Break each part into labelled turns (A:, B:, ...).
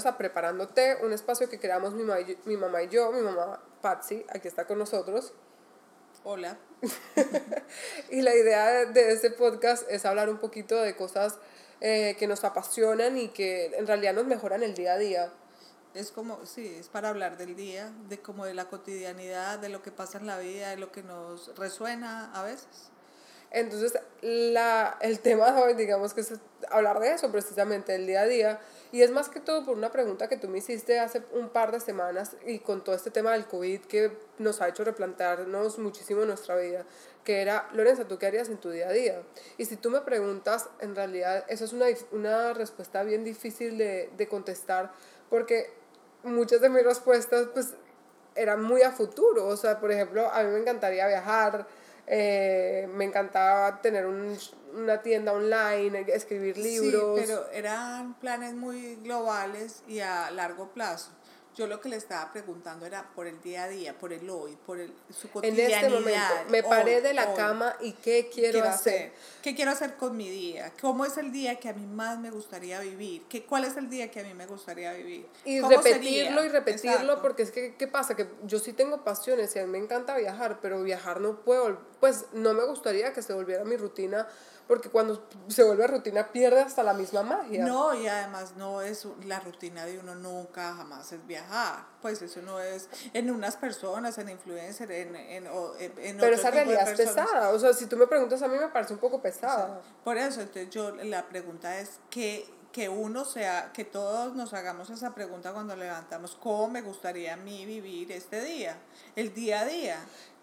A: bienvenidos a Preparándote, un espacio que creamos mi, mamá y yo, mi mamá y yo, mi mamá Patsy, aquí está con nosotros.
B: Hola.
A: y la idea de, de este podcast es hablar un poquito de cosas eh, que nos apasionan y que en realidad nos mejoran el día a día.
B: Es como, sí, es para hablar del día, de como de la cotidianidad, de lo que pasa en la vida, de lo que nos resuena a veces.
A: Entonces, la, el tema de hoy, digamos que es hablar de eso precisamente, el día a día. Y es más que todo por una pregunta que tú me hiciste hace un par de semanas y con todo este tema del COVID que nos ha hecho replantearnos muchísimo nuestra vida, que era, Lorenza, ¿tú qué harías en tu día a día? Y si tú me preguntas, en realidad, eso es una, una respuesta bien difícil de, de contestar, porque muchas de mis respuestas, pues, eran muy a futuro. O sea, por ejemplo, a mí me encantaría viajar, eh, me encantaba tener un, una tienda online, escribir libros.
B: Sí, pero eran planes muy globales y a largo plazo. Yo lo que le estaba preguntando era por el día a día, por el hoy, por el, su cotidianidad. En este momento,
A: me paré de la cama y ¿qué quiero, hacer?
B: ¿Qué quiero hacer con mi día? ¿Cómo es el día que a mí más me gustaría vivir? ¿Qué, ¿Cuál es el día que a mí me gustaría vivir?
A: Y repetirlo y repetirlo porque es que, ¿qué pasa? Que yo sí tengo pasiones y a mí me encanta viajar, pero viajar no puedo, pues no me gustaría que se volviera mi rutina porque cuando se vuelve rutina pierde hasta la misma magia.
B: No, y además no es la rutina de uno nunca, jamás es viajar. Pues eso no es en unas personas, en influencer, en, en, en
A: Pero esa realidad es pesada. O sea, si tú me preguntas a mí me parece un poco pesada.
B: por eso, entonces yo la pregunta es que que uno sea, que todos nos hagamos esa pregunta cuando levantamos, ¿cómo me gustaría a mí vivir este día? El día a día.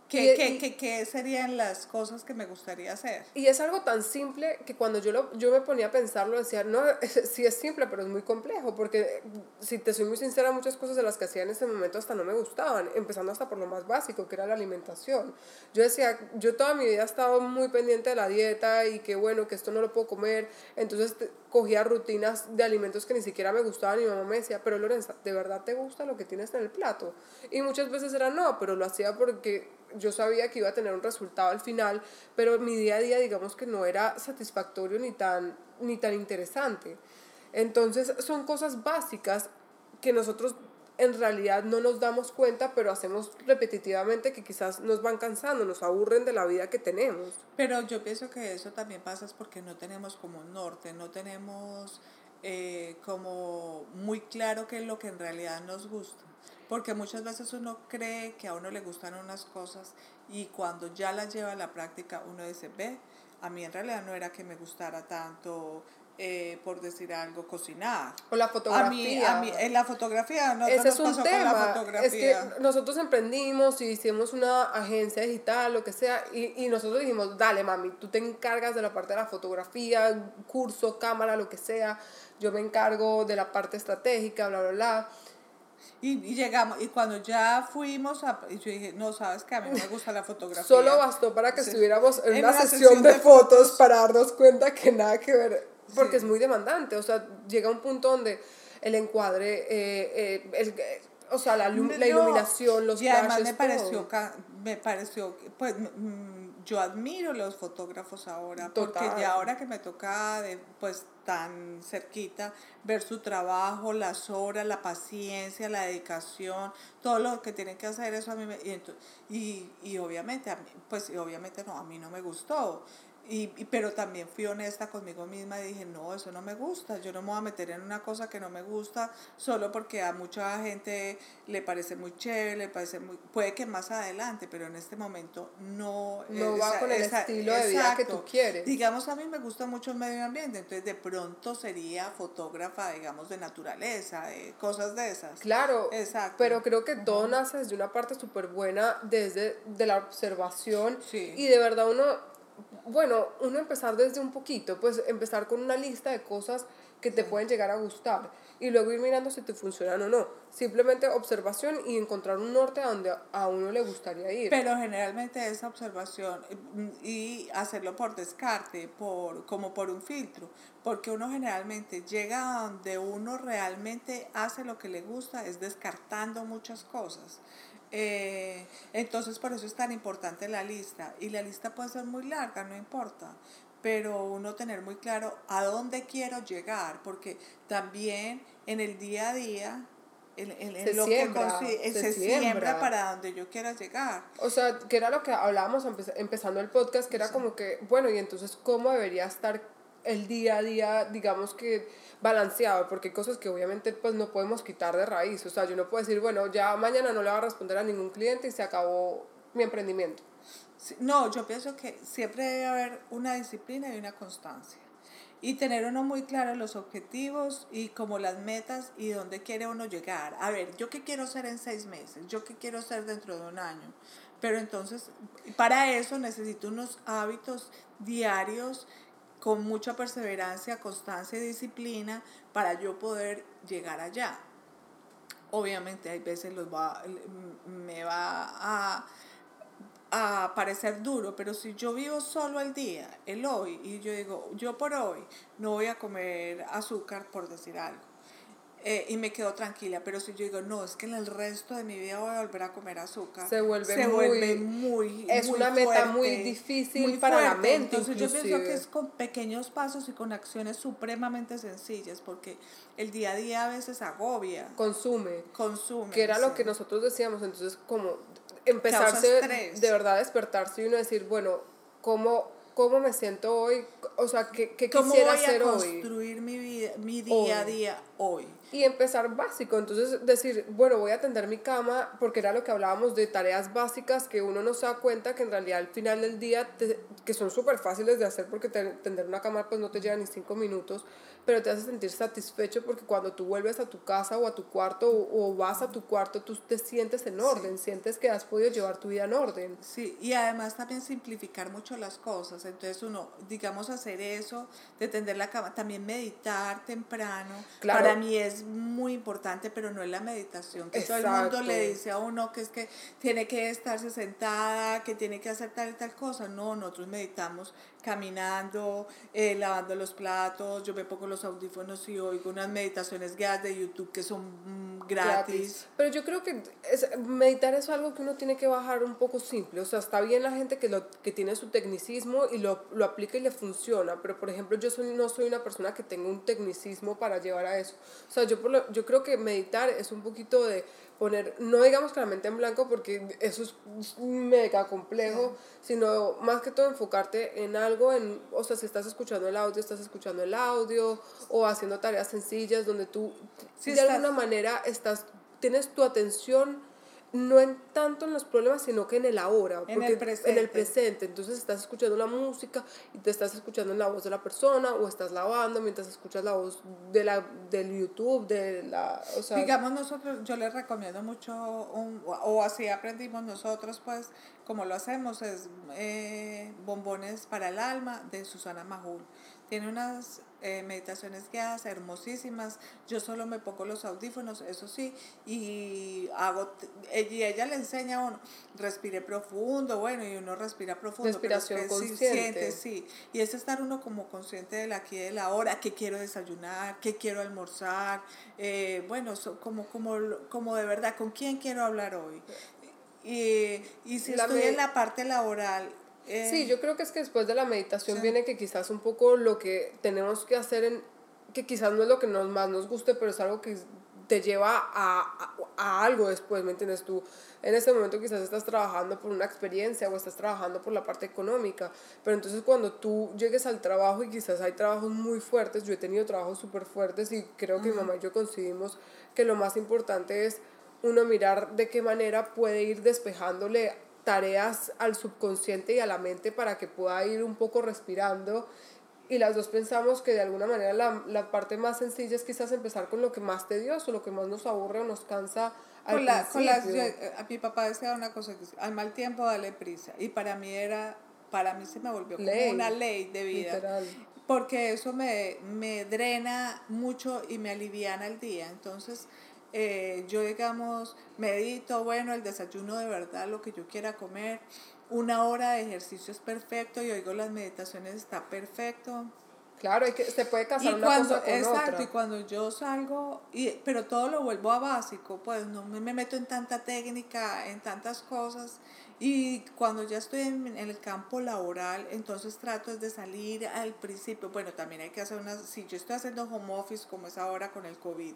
B: ¿Qué, qué, qué, qué, serían las cosas que me gustaría hacer?
A: Y es algo tan simple que cuando yo, lo, yo me ponía a pensarlo, decía, no, sí es simple, pero es muy complejo, porque si te soy muy sincera, muchas cosas de las que hacía en ese momento hasta no me gustaban, empezando hasta por lo más básico, que era la alimentación. Yo decía, yo toda mi vida he estado muy pendiente de la dieta y que bueno, que esto no lo puedo comer, entonces cogía rutinas de alimentos que ni siquiera me gustaban y mi mamá me decía, pero Lorenza, ¿de verdad te gusta lo que tienes en el plato? Y muchas veces era no, pero lo hacía porque yo sabía que iba a tener un resultado al final, pero mi día a día digamos que no era satisfactorio ni tan, ni tan interesante. Entonces son cosas básicas que nosotros en realidad no nos damos cuenta, pero hacemos repetitivamente que quizás nos van cansando, nos aburren de la vida que tenemos.
B: Pero yo pienso que eso también pasa es porque no tenemos como norte, no tenemos eh, como muy claro qué es lo que en realidad nos gusta. Porque muchas veces uno cree que a uno le gustan unas cosas y cuando ya las lleva a la práctica uno dice, ve, a mí en realidad no era que me gustara tanto, eh, por decir algo, cocinar.
A: O la fotografía.
B: A mí, en la fotografía, no
A: Ese es un tema. Es que nosotros emprendimos y hicimos una agencia digital, lo que sea, y, y nosotros dijimos, dale mami, tú te encargas de la parte de la fotografía, curso, cámara, lo que sea, yo me encargo de la parte estratégica, bla, bla, bla.
B: Y, y, llegamos, y cuando ya fuimos, a, y yo dije, no, sabes que a mí me gusta la fotografía.
A: Solo bastó para que estuviéramos en, una, sesión, de, fotos, para darnos cuenta que nada que ver, porque es muy demandante, o sea, llega un punto donde el encuadre, eh, eh, el, o sea, la, la iluminación, los
B: Y además me pareció, me pareció, pues yo admiro los fotógrafos ahora, porque ya ahora que me toca de, pues tan cerquita ver su trabajo, las horas, la paciencia, la dedicación, todo lo que tienen que hacer eso a mí me, y, y, y obviamente a mí, pues y obviamente no, a mí no me gustó. Y, pero también fui honesta conmigo misma y dije, no, eso no me gusta, yo no me voy a meter en una cosa que no me gusta solo porque a mucha gente le parece muy chévere, le parece muy, puede que más adelante, pero en este momento no,
A: no va con el estilo de vida que tú quieres.
B: Digamos, a mí me gusta mucho el medio ambiente, entonces de pronto sería fotógrafa, digamos, de naturaleza, de cosas de esas.
A: Claro, exacto. pero creo que todo nace desde una parte súper buena, desde de la observación y de verdad uno bueno, uno empezar desde un poquito, pues empezar con una lista de cosas que te pueden llegar a gustar y luego ir mirando si te funcionan o no. Simplemente observación y encontrar un norte a donde a uno le gustaría ir.
B: Pero generalmente esa observación mm, y hacerlo por descarte, por, como por un filtro, porque uno generalmente llega a donde uno realmente hace lo que le gusta, es descartando muchas cosas. Eh, entonces por eso es tan importante la lista. Y la lista puede ser muy larga, no importa. pero uno tener muy claro a dónde quiero llegar, porque también en el día a día en, en, lo siembra, que se, siembra. para donde yo quiera llegar.
A: O sea, que era lo que hablábamos empezando el podcast, que era como que, bueno, y entonces, ¿cómo debería estar el día a día, digamos que balanceado? Porque hay cosas que obviamente pues no podemos quitar de raíz. O sea, yo no puedo decir, bueno, ya mañana no le voy a responder a ningún cliente y se acabó mi emprendimiento.
B: No, yo pienso que siempre debe haber una disciplina y una constancia y tener uno muy claro los objetivos y como las metas y dónde quiere uno llegar. A ver, yo qué quiero ser en seis meses, yo qué quiero ser dentro de un año. Pero entonces, para eso necesito unos hábitos diarios con mucha perseverancia, constancia y disciplina para yo poder llegar allá. Obviamente hay veces los va, me va a a parecer duro, pero si yo vivo solo el día, el hoy, y yo digo, yo por hoy no voy a comer azúcar, por decir algo, eh, y me quedo tranquila, pero si yo digo, no, es que en el resto de mi vida voy a volver a comer azúcar, se vuelve, muy, Es una meta muy difícil para la mente. Entonces yo pienso que es con pequeños pasos y con acciones supremamente sencillas, porque el día a día a veces agobia.
A: Consume.
B: Consume.
A: Que era lo que nosotros decíamos, entonces como empezarse de verdad despertarse y uno decir, bueno, ¿cómo, cómo me siento hoy? O sea, ¿qué, qué quisiera hacer
B: hoy? construir mi, vida, mi día a día hoy?
A: Y empezar básico, entonces decir, bueno, voy a atender mi cama, porque era lo que hablábamos de tareas básicas que uno no se da cuenta que en realidad al final del día, que son súper fáciles de hacer porque tender una cama pues no te lleva ni cinco minutos, pero te hace sentir satisfecho porque cuando tú vuelves a tu casa o a tu cuarto o, vas a tu cuarto, tú te sientes en orden, sientes que has podido llevar tu vida en orden.
B: Sí, y además también simplificar mucho las cosas. Entonces uno, digamos, hacer eso, de tender la cama, también meditar temprano. Para mí es muy importante, pero no es la meditación, que todo el mundo le dice a uno que es que tiene que estarse sentada, que tiene que hacer tal y tal cosa. No, nosotros meditamos caminando, eh, lavando los platos, yo me pongo los audífonos y oigo unas meditaciones guiadas de YouTube que son mm, gratis.
A: Pero yo creo que meditar es algo que uno tiene que bajar un poco simple, o sea, está bien la gente que, lo, que tiene su tecnicismo y lo, lo aplica y le funciona, pero por ejemplo yo soy, no soy una persona que tenga un tecnicismo para llevar a eso. O sea, yo, por lo, yo creo que meditar es un poquito de poner, no digamos que la mente en blanco porque eso es mega complejo, sino más que todo enfocarte en algo, en, o sea, si estás escuchando el audio, estás escuchando el audio o haciendo tareas sencillas donde tú de alguna manera estás, tienes tu atención no en tanto en los problemas, sino que en el ahora, en el presente. En el presente. Entonces estás escuchando la música y te estás escuchando en la voz de la persona o estás lavando mientras escuchas la voz de la, del YouTube, de la... O sea,
B: Digamos nosotros, yo les recomiendo mucho, o así aprendimos nosotros, pues, como lo hacemos, es eh, Bombones para el Alma de Susana Majul. Tiene unas eh, meditaciones guiadas hermosísimas. Yo solo me pongo los audífonos, eso sí, y hago y ella le enseña a uno, respire profundo, bueno, y uno respira profundo. Respiración consciente. sí. Y es estar uno como consciente de la aquí de la hora, qué quiero desayunar, qué quiero almorzar, eh, bueno, como, como, como de verdad, con quién quiero hablar hoy. Y, y si estoy en la parte laboral,
A: sí, eh, yo creo que es que después de la meditación viene que quizás un poco lo que tenemos que hacer, en, que quizás no es lo que nos, más nos guste, pero es algo que te lleva a, a, algo después, ¿me entiendes? Tú en este momento quizás estás trabajando por una experiencia o estás trabajando por la parte económica, pero entonces cuando tú llegues al trabajo y quizás hay trabajos muy fuertes, yo he tenido trabajos súper fuertes y creo que mi mamá y yo coincidimos que lo más importante es uno mirar de qué manera puede ir despejándole tareas al subconsciente y a la mente para que pueda ir un poco respirando. Y las dos pensamos que de alguna manera la, la parte más sencilla es quizás empezar con lo que más tedioso, lo que más nos aburre o nos cansa.
B: Al con con a mi papá decía una cosa, que al mal tiempo dale prisa. Y para mí era, para mí se me volvió como una ley de vida. Porque eso me, me drena mucho y me aliviana el día. Entonces, eh, yo digamos, medito, bueno, el desayuno de verdad, lo que yo quiera comer, una hora de ejercicio es perfecto y oigo las meditaciones está perfecto.
A: Claro, hay que, se puede casar
B: y
A: una
B: cuando,
A: cosa con
B: exacto, y cuando yo salgo, y, pero todo lo vuelvo a básico, pues no me, me meto en tanta técnica, en tantas cosas, y cuando ya estoy en, el campo laboral, entonces trato de salir al principio. Bueno, también hay que hacer unas, si yo estoy haciendo home office como es ahora con el COVID,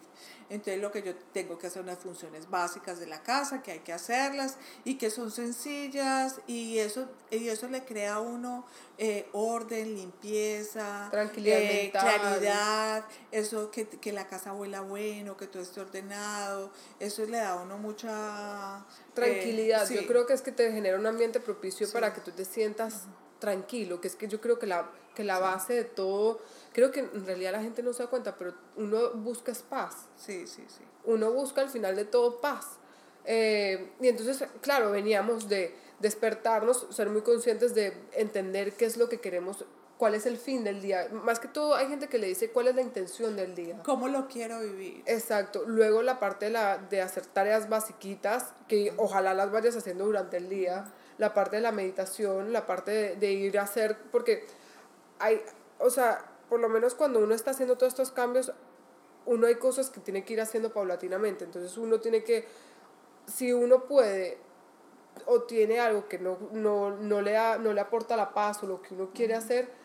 B: entonces lo que yo tengo que hacer unas funciones básicas de la casa, que hay que hacerlas y que son sencillas y eso, y eso le crea a uno eh, orden, limpieza,
A: tranquilidad,
B: eh, claridad, eso que, que la casa huela bueno, que todo esté ordenado, eso le da a uno mucha
A: Tranquilidad, yo creo que es que te genera un ambiente propicio para que tú te sientas tranquilo, que es que yo creo que la, que la base de todo, creo que en realidad la gente no se da cuenta, pero uno busca paz.
B: Sí, sí, sí.
A: Uno busca al final de todo paz. Eh, y entonces, claro, veníamos de despertarnos, ser muy conscientes de entender qué es lo que queremos cuál es el fin del día. Más que todo hay gente que le dice cuál es la intención del día.
B: ¿Cómo lo quiero vivir?
A: Exacto. Luego la parte de, la, de hacer tareas basiquitas, que ojalá las vayas haciendo durante el día. La parte de la meditación, la parte de, de ir a hacer, porque hay, o sea, por lo menos cuando uno está haciendo todos estos cambios, uno hay cosas que tiene que ir haciendo paulatinamente. Entonces uno tiene que, si uno puede o tiene algo que no, no, no, le, da, no le aporta la paz o lo que uno quiere hacer,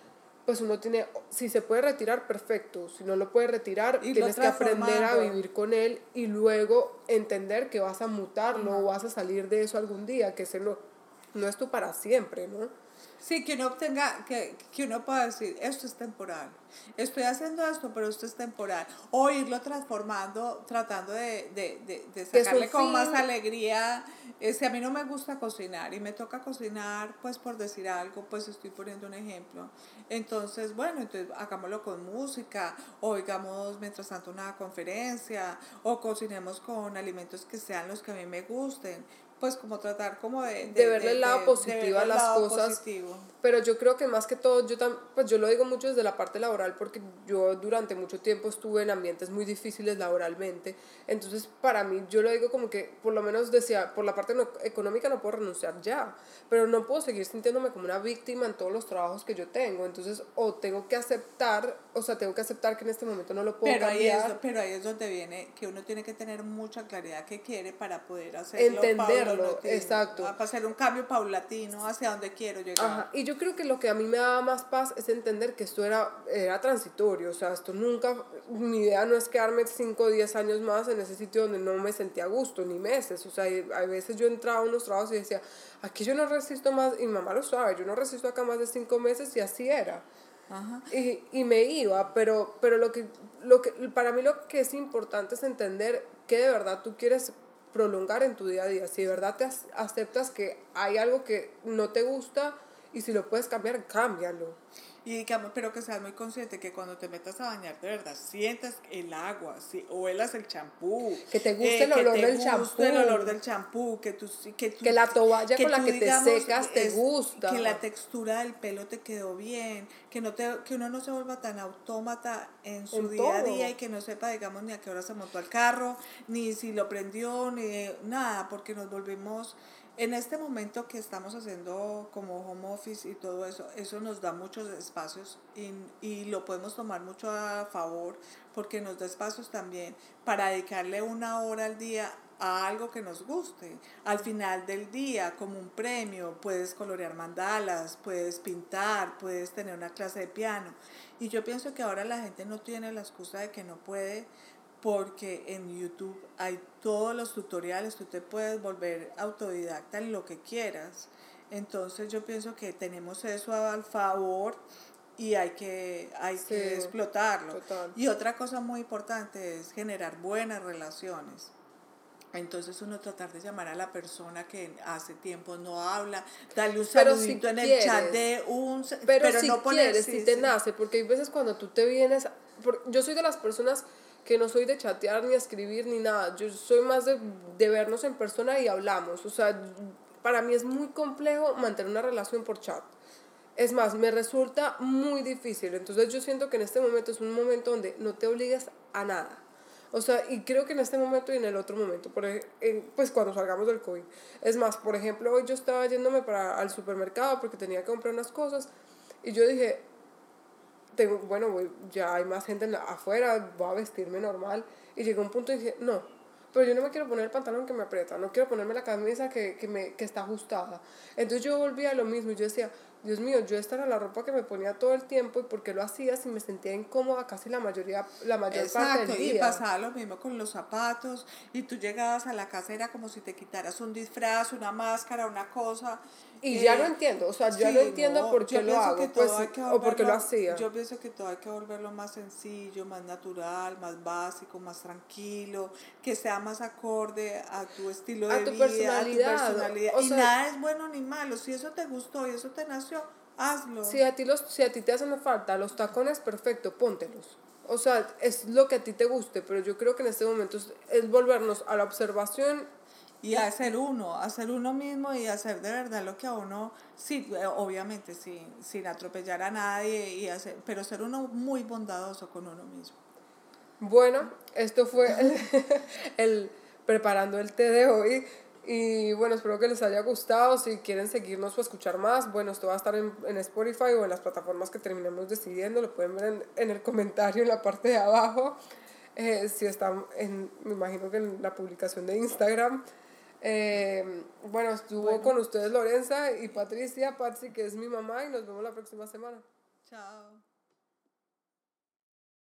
A: pues uno tiene, si se puede retirar, perfecto, si no lo puede retirar, tienes que aprender a vivir con él y luego entender que vas a mutarlo o vas a salir de eso algún día, que ese no, no es tú para siempre, ¿no?
B: Sí, que uno obtenga, que, que uno pueda decir, esto es temporal, estoy haciendo esto, pero esto es temporal. O irlo transformando, tratando de, de, de, de sacarle con más alegría. Eh, si a mí no me gusta cocinar y me toca cocinar, pues por decir algo, pues estoy poniendo un ejemplo. Entonces, bueno, entonces hagámoslo con música, o oigamos mientras tanto una conferencia, o cocinemos con alimentos que sean los que a mí me gusten pues como tratar como de...
A: De, verle el lado positivo a las cosas. Pero yo creo que más que todo, yo, tam, pues yo lo digo mucho desde la parte laboral porque yo durante mucho tiempo estuve en ambientes muy difíciles laboralmente. Entonces, para mí, yo lo digo como que, por lo menos decía, por la parte no, económica no puedo renunciar ya, pero no puedo seguir sintiéndome como una víctima en todos los trabajos que yo tengo. Entonces, o tengo que aceptar, o sea, tengo que aceptar que en este momento no lo puedo
B: pero
A: cambiar.
B: Ahí es, pero ahí es donde viene que uno tiene que tener mucha claridad que quiere para poder hacerlo.
A: Entender exacto.
B: Va a hacer un cambio paulatino hacia donde quiero llegar.
A: Ajá. Y yo creo que lo que a mí me daba más paz es entender que esto era, era transitorio, o sea, esto nunca, mi idea no es quedarme 5 o 10 años más en ese sitio donde no me sentía a gusto, ni meses, o sea, a veces yo entraba a unos trabajos y decía, aquí yo no resisto más, y mi mamá lo sabe, yo no resisto acá más de 5 meses y así era. Ajá. Y, y, me iba, pero, pero lo que, lo que, para mí lo que es importante es entender que de verdad tú quieres prolongar en tu día a día. Si de verdad te aceptas que hay algo que no te gusta y si lo puedes cambiar, cámbialo.
B: Y digamos, pero que seas muy consciente que cuando te metas a bañar, de verdad, sientas el agua, si huelas el champú.
A: Que te guste el olor del champú.
B: el olor del champú, que, tú, que,
A: que la toalla con la que te secas te gusta.
B: Que la textura del pelo te quedó bien, que, no te, que uno no se vuelva tan autómata en su día a día y que no sepa, digamos, ni a qué hora se montó al carro, ni si lo prendió, ni nada, porque nos volvemos en este momento que estamos haciendo como home office y todo eso, eso nos da muchos espacios y, y, lo podemos tomar mucho a favor porque nos da espacios también para dedicarle una hora al día a algo que nos guste. Al final del día, como un premio, puedes colorear mandalas, puedes pintar, puedes tener una clase de piano. Y yo pienso que ahora la gente no tiene la excusa de que no puede porque en YouTube hay todos los tutoriales, tú te puedes volver autodidacta en lo que quieras. Entonces yo pienso que tenemos eso al favor y hay que, hay que explotarlo. Y otra cosa muy importante es generar buenas relaciones. Entonces uno tratar de llamar a la persona que hace tiempo no habla, darle un saludito en el chat de un...
A: Pero, si no quieres, si te nace, porque hay veces cuando tú te vienes... yo soy de las personas que no soy de chatear ni escribir ni nada, yo soy más de, de vernos en persona y hablamos, o sea, para mí es muy complejo mantener una relación por chat. Es más, me resulta muy difícil, entonces yo siento que en este momento es un momento donde no te obligues a nada. O sea, y creo que en este momento y en el otro momento, por, pues cuando salgamos del COVID. Es más, por ejemplo, hoy yo estaba yéndome para, al supermercado porque tenía que comprar unas cosas y yo dije, tengo, bueno, voy, ya hay más gente afuera, voy a vestirme normal. Y llegó un punto y dije, no, pero yo no me quiero poner el pantalón que me aprieta, no quiero ponerme la camisa que, que, me, que está ajustada. Entonces yo volví a lo mismo y yo decía, Dios mío, yo esta era la ropa que me ponía todo el tiempo y por qué lo hacía si me sentía incómoda casi la mayoría, la mayor parte del día.
B: Y pasaba lo mismo con los zapatos y tú llegabas a la casa era como si te quitaras un disfraz, una máscara, una cosa.
A: Y ya lo eh, entiendo, o sea, ya lo entiendo por qué lo hago, pues, o porque lo hacía.
B: Yo pienso que todo hay que volverlo más sencillo, más natural, más básico, más tranquilo, que sea más acorde a tu estilo de vida, personalidad. a tu personalidad. y nada es bueno ni malo, si eso te gustó y eso te nació, hazlo.
A: Si a ti, los, si a ti te hacen falta los tacones, perfecto, póntelos. O sea, es lo que a ti te guste, pero yo creo que en este momento es volvernos a la observación
B: y hacer uno, hacer uno mismo y hacer de verdad lo que a uno, sí, eh, obviamente sin, sin atropellar a nadie, y hacer, pero ser uno muy bondadoso con uno mismo.
A: Bueno, esto fue el, preparando el té de hoy. Y bueno, espero que les haya gustado. Si quieren seguirnos o escuchar más, bueno, esto va a estar en, en Spotify o en las plataformas que terminemos decidiendo. Lo pueden ver en, en el comentario en la parte de abajo. Eh, si están en, me imagino que en la publicación de Instagram. Eh, bueno, estuvo con ustedes Lorenza y Patricia, Patsy, que es mi mamá, y nos vemos la próxima semana.
B: Chao.